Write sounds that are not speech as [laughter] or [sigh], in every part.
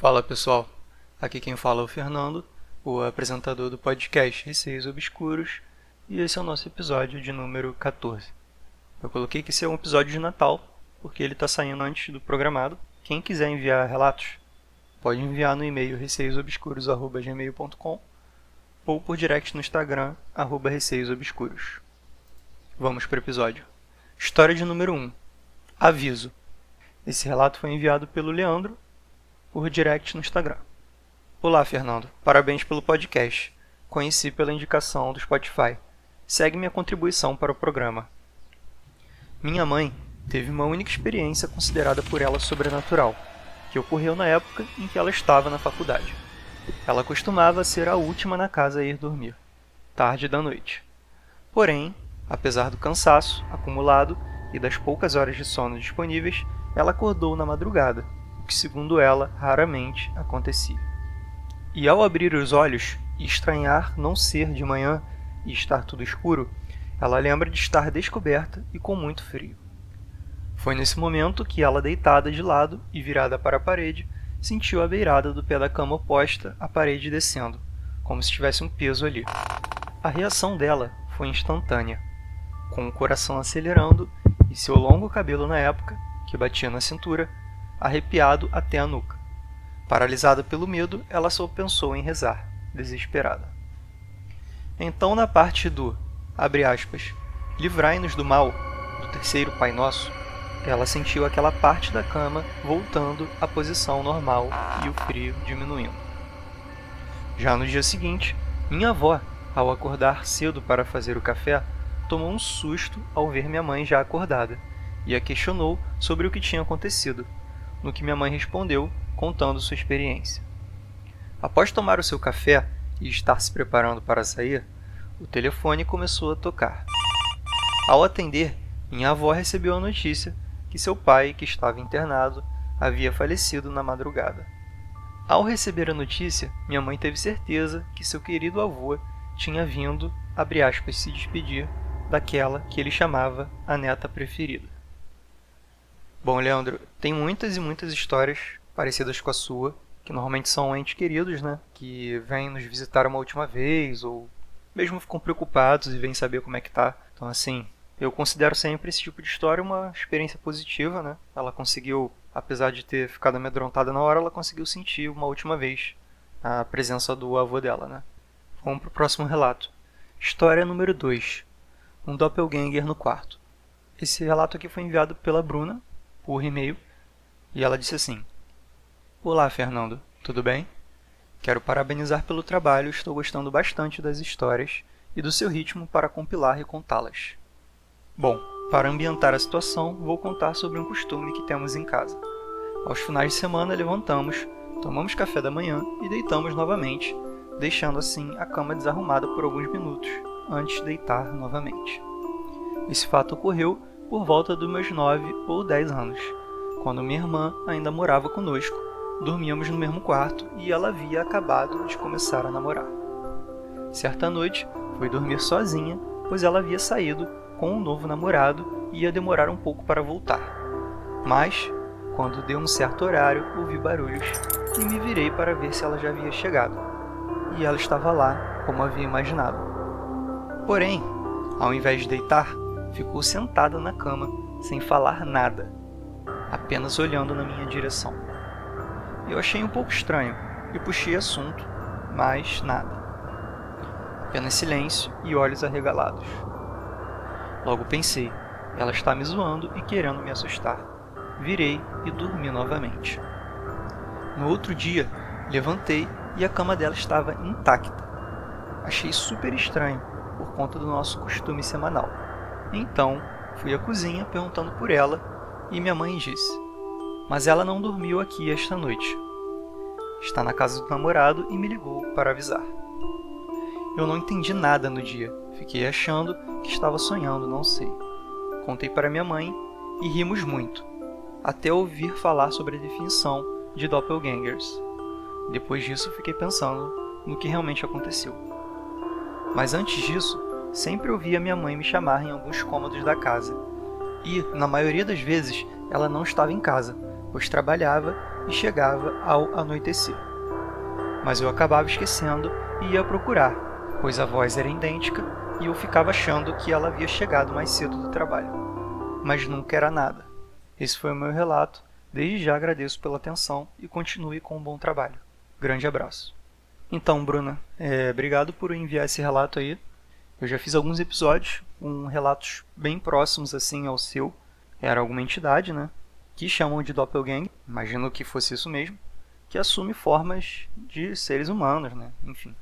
Fala pessoal, aqui quem fala é o Fernando, o apresentador do podcast Receios Obscuros, e esse é o nosso episódio de número 14. Eu coloquei que esse é um episódio de Natal, porque ele está saindo antes do programado. Quem quiser enviar relatos, pode enviar no e-mail receiosobscuros.gmail.com ou por direct no Instagram, arroba receiosobscuros. Vamos para o episódio. História de número 1. Aviso. Esse relato foi enviado pelo Leandro por direct no Instagram. Olá, Fernando. Parabéns pelo podcast. Conheci pela indicação do Spotify. Segue minha contribuição para o programa. Minha mãe teve uma única experiência considerada por ela sobrenatural, que ocorreu na época em que ela estava na faculdade. Ela costumava ser a última na casa a ir dormir, tarde da noite. Porém, apesar do cansaço acumulado e das poucas horas de sono disponíveis, ela acordou na madrugada, que, segundo ela, raramente acontecia. E ao abrir os olhos e estranhar não ser de manhã e estar tudo escuro, ela lembra de estar descoberta e com muito frio. Foi nesse momento que ela, deitada de lado e virada para a parede, sentiu a beirada do pé da cama oposta à parede descendo, como se tivesse um peso ali. A reação dela foi instantânea, com o coração acelerando e seu longo cabelo na época, que batia na cintura, arrepiado até a nuca. Paralisada pelo medo, ela só pensou em rezar, desesperada. Então, na parte do, abre aspas, livrai-nos do mal, do terceiro Pai Nosso, ela sentiu aquela parte da cama voltando à posição normal e o frio diminuindo. Já no dia seguinte, minha avó, ao acordar cedo para fazer o café, tomou um susto ao ver minha mãe já acordada e a questionou sobre o que tinha acontecido, no que minha mãe respondeu, contando sua experiência. Após tomar o seu café e estar se preparando para sair, o telefone começou a tocar. Ao atender, minha avó recebeu a notícia que seu pai, que estava internado, havia falecido na madrugada. Ao receber a notícia, minha mãe teve certeza que seu querido avô tinha vindo, abre aspas, se despedir daquela que ele chamava a neta preferida. Bom, Leandro, tem muitas e muitas histórias parecidas com a sua, que normalmente são entes queridos, né? Que vêm nos visitar uma última vez, ou mesmo ficam preocupados e vêm saber como é que tá. Então, assim, eu considero sempre esse tipo de história uma experiência positiva, né? Ela conseguiu, apesar de ter ficado amedrontada na hora, ela conseguiu sentir uma última vez a presença do avô dela, né? Vamos pro próximo relato. História número 2 um doppelganger no quarto. Esse relato aqui foi enviado pela Bruna por e-mail e ela disse assim: Olá, Fernando, tudo bem? Quero parabenizar pelo trabalho, estou gostando bastante das histórias e do seu ritmo para compilar e contá-las. Bom, para ambientar a situação, vou contar sobre um costume que temos em casa. Aos finais de semana levantamos, tomamos café da manhã e deitamos novamente, deixando assim a cama desarrumada por alguns minutos, antes de deitar novamente. Esse fato ocorreu por volta dos meus 9 ou 10 anos, quando minha irmã ainda morava conosco, dormíamos no mesmo quarto e ela havia acabado de começar a namorar. Certa noite, fui dormir sozinha, pois ela havia saído com um novo namorado e ia demorar um pouco para voltar. Mas, quando deu um certo horário, ouvi barulhos e me virei para ver se ela já havia chegado. E ela estava lá, como havia imaginado. Porém, ao invés de deitar, ficou sentada na cama, sem falar nada, apenas olhando na minha direção. Eu achei um pouco estranho e puxei assunto, mas nada. Apenas silêncio e olhos arregalados. Logo pensei, ela está me zoando e querendo me assustar. Virei e dormi novamente. No outro dia, levantei e a cama dela estava intacta. Achei super estranho por conta do nosso costume semanal. Então, fui à cozinha perguntando por ela e minha mãe disse: Mas ela não dormiu aqui esta noite. Está na casa do namorado e me ligou para avisar. Eu não entendi nada no dia, fiquei achando que estava sonhando, não sei. Contei para minha mãe e rimos muito, até ouvir falar sobre a definição de doppelgangers. Depois disso, fiquei pensando no que realmente aconteceu. Mas antes disso, sempre ouvia minha mãe me chamar em alguns cômodos da casa. E, na maioria das vezes, ela não estava em casa, pois trabalhava e chegava ao anoitecer. Mas eu acabava esquecendo e ia procurar, pois a voz era idêntica e eu ficava achando que ela havia chegado mais cedo do trabalho. Mas nunca era nada. Esse foi o meu relato. Desde já agradeço pela atenção e continue com um bom trabalho. Grande abraço. Então, Bruna, é, obrigado por enviar esse relato aí. Eu já fiz alguns episódios com relatos bem próximos assim ao seu. Era alguma entidade, né? Que chamam de doppelganger, imagino que fosse isso mesmo, que assume formas de seres humanos, né? Enfim.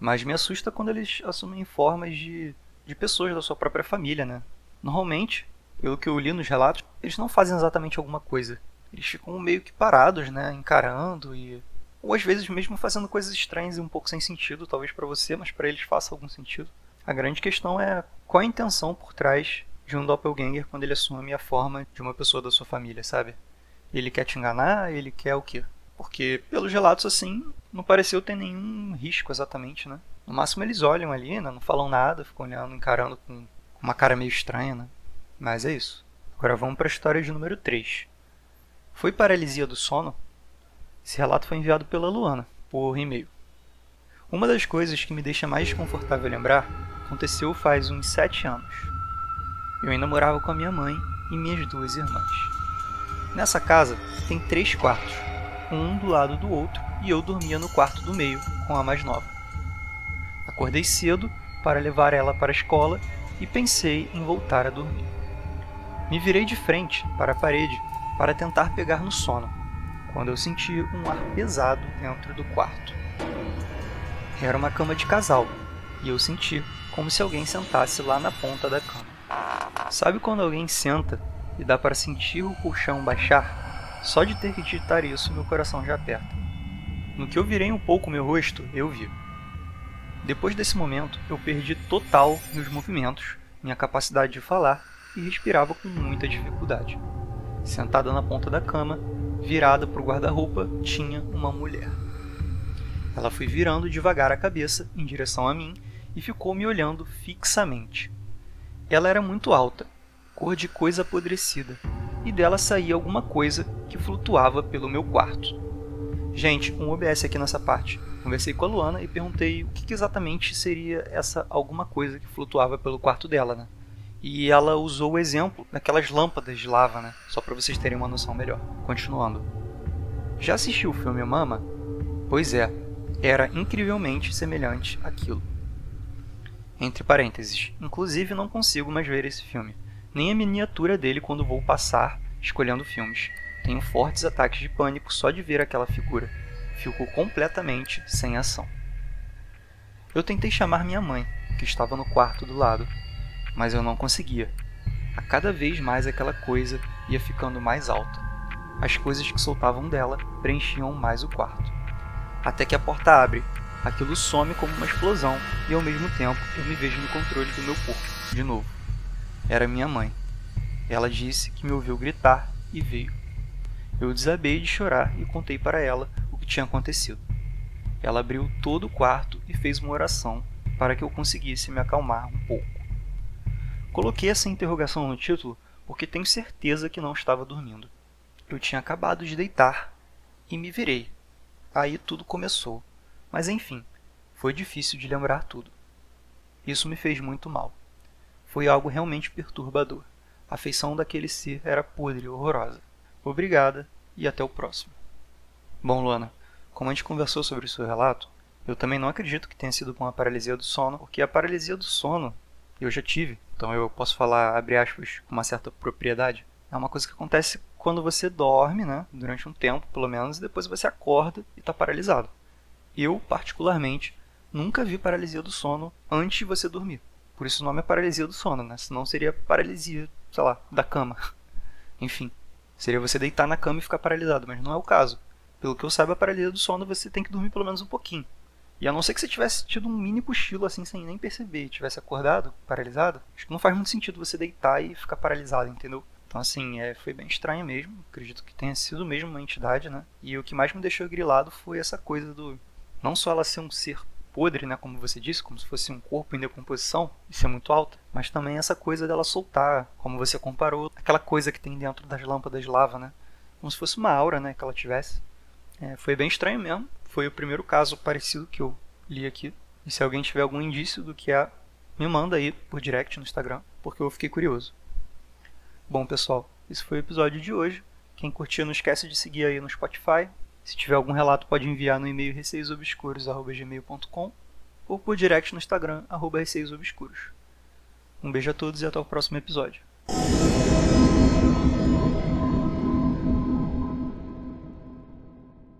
Mas me assusta quando eles assumem formas de, de pessoas da sua própria família, né? Normalmente, pelo que eu li nos relatos, eles não fazem exatamente alguma coisa. Eles ficam meio que parados, né? Encarando e ou às vezes mesmo fazendo coisas estranhas e um pouco sem sentido, talvez para você, mas para eles faça algum sentido. A grande questão é qual a intenção por trás de um doppelganger quando ele assume a forma de uma pessoa da sua família, sabe? Ele quer te enganar, ele quer o quê? Porque pelos relatos assim, não pareceu ter nenhum risco exatamente, né? No máximo eles olham ali, né? não falam nada, ficam olhando, encarando com uma cara meio estranha, né? Mas é isso. Agora vamos para a história de número 3. Foi paralisia do sono? Esse relato foi enviado pela Luana, por e-mail. Uma das coisas que me deixa mais desconfortável lembrar aconteceu faz uns sete anos. Eu ainda morava com a minha mãe e minhas duas irmãs. Nessa casa tem três quartos, um do lado do outro, e eu dormia no quarto do meio com a mais nova. Acordei cedo para levar ela para a escola e pensei em voltar a dormir. Me virei de frente para a parede para tentar pegar no sono, quando eu senti um ar pesado dentro do quarto. Era uma cama de casal, e eu senti como se alguém sentasse lá na ponta da cama. Sabe quando alguém senta e dá para sentir o colchão baixar? Só de ter que digitar isso, meu coração já aperta. No que eu virei um pouco meu rosto, eu vi. Depois desse momento, eu perdi total meus movimentos, minha capacidade de falar e respirava com muita dificuldade. Sentada na ponta da cama, virada para o guarda-roupa, tinha uma mulher. Ela foi virando devagar a cabeça em direção a mim e ficou me olhando fixamente. Ela era muito alta, cor de coisa apodrecida, e dela saía alguma coisa que flutuava pelo meu quarto. Gente, um OBS aqui nessa parte. Conversei com a Luana e perguntei o que exatamente seria essa alguma coisa que flutuava pelo quarto dela, né? E ela usou o exemplo daquelas lâmpadas de lava, né? Só para vocês terem uma noção melhor. Continuando. Já assistiu o filme Mama? Pois é, era incrivelmente semelhante àquilo. Entre parênteses, inclusive não consigo mais ver esse filme, nem a miniatura dele quando vou passar escolhendo filmes. Tenho fortes ataques de pânico só de ver aquela figura. Fico completamente sem ação. Eu tentei chamar minha mãe, que estava no quarto do lado, mas eu não conseguia. A cada vez mais aquela coisa ia ficando mais alta. As coisas que soltavam dela preenchiam mais o quarto até que a porta abre. Aquilo some como uma explosão e ao mesmo tempo eu me vejo no controle do meu corpo, de novo. Era minha mãe. Ela disse que me ouviu gritar e veio. Eu desabei de chorar e contei para ela o que tinha acontecido. Ela abriu todo o quarto e fez uma oração para que eu conseguisse me acalmar um pouco. Coloquei essa interrogação no título porque tenho certeza que não estava dormindo. Eu tinha acabado de deitar e me virei Aí tudo começou. Mas enfim, foi difícil de lembrar tudo. Isso me fez muito mal. Foi algo realmente perturbador. A feição daquele ser era podre e horrorosa. Obrigada e até o próximo. Bom, Luana, como a gente conversou sobre o seu relato, eu também não acredito que tenha sido com a paralisia do sono, porque a paralisia do sono eu já tive, então eu posso falar, abre aspas, com uma certa propriedade. É uma coisa que acontece quando você dorme, né, durante um tempo pelo menos, e depois você acorda e está paralisado. Eu, particularmente, nunca vi paralisia do sono antes de você dormir. Por isso o nome é paralisia do sono, né? Senão seria paralisia, sei lá, da cama. [laughs] Enfim, seria você deitar na cama e ficar paralisado, mas não é o caso. Pelo que eu saiba, a paralisia do sono você tem que dormir pelo menos um pouquinho. E a não ser que você tivesse tido um mini cochilo assim sem nem perceber, e tivesse acordado, paralisado, acho que não faz muito sentido você deitar e ficar paralisado, entendeu? Então, assim, é, foi bem estranho mesmo. Acredito que tenha sido mesmo uma entidade, né? E o que mais me deixou grilado foi essa coisa do. Não só ela ser um ser podre, né? Como você disse, como se fosse um corpo em decomposição, e ser muito alta, mas também essa coisa dela soltar, como você comparou, aquela coisa que tem dentro das lâmpadas de lava, né? como se fosse uma aura né, que ela tivesse. É, foi bem estranho mesmo. Foi o primeiro caso parecido que eu li aqui. E se alguém tiver algum indício do que é, me manda aí por direct no Instagram, porque eu fiquei curioso. Bom, pessoal, esse foi o episódio de hoje. Quem curtiu, não esquece de seguir aí no Spotify. Se tiver algum relato, pode enviar no e-mail receiosobscuros.gmail.com ou por direct no Instagram, arroba receiosobscuros. Um beijo a todos e até o próximo episódio.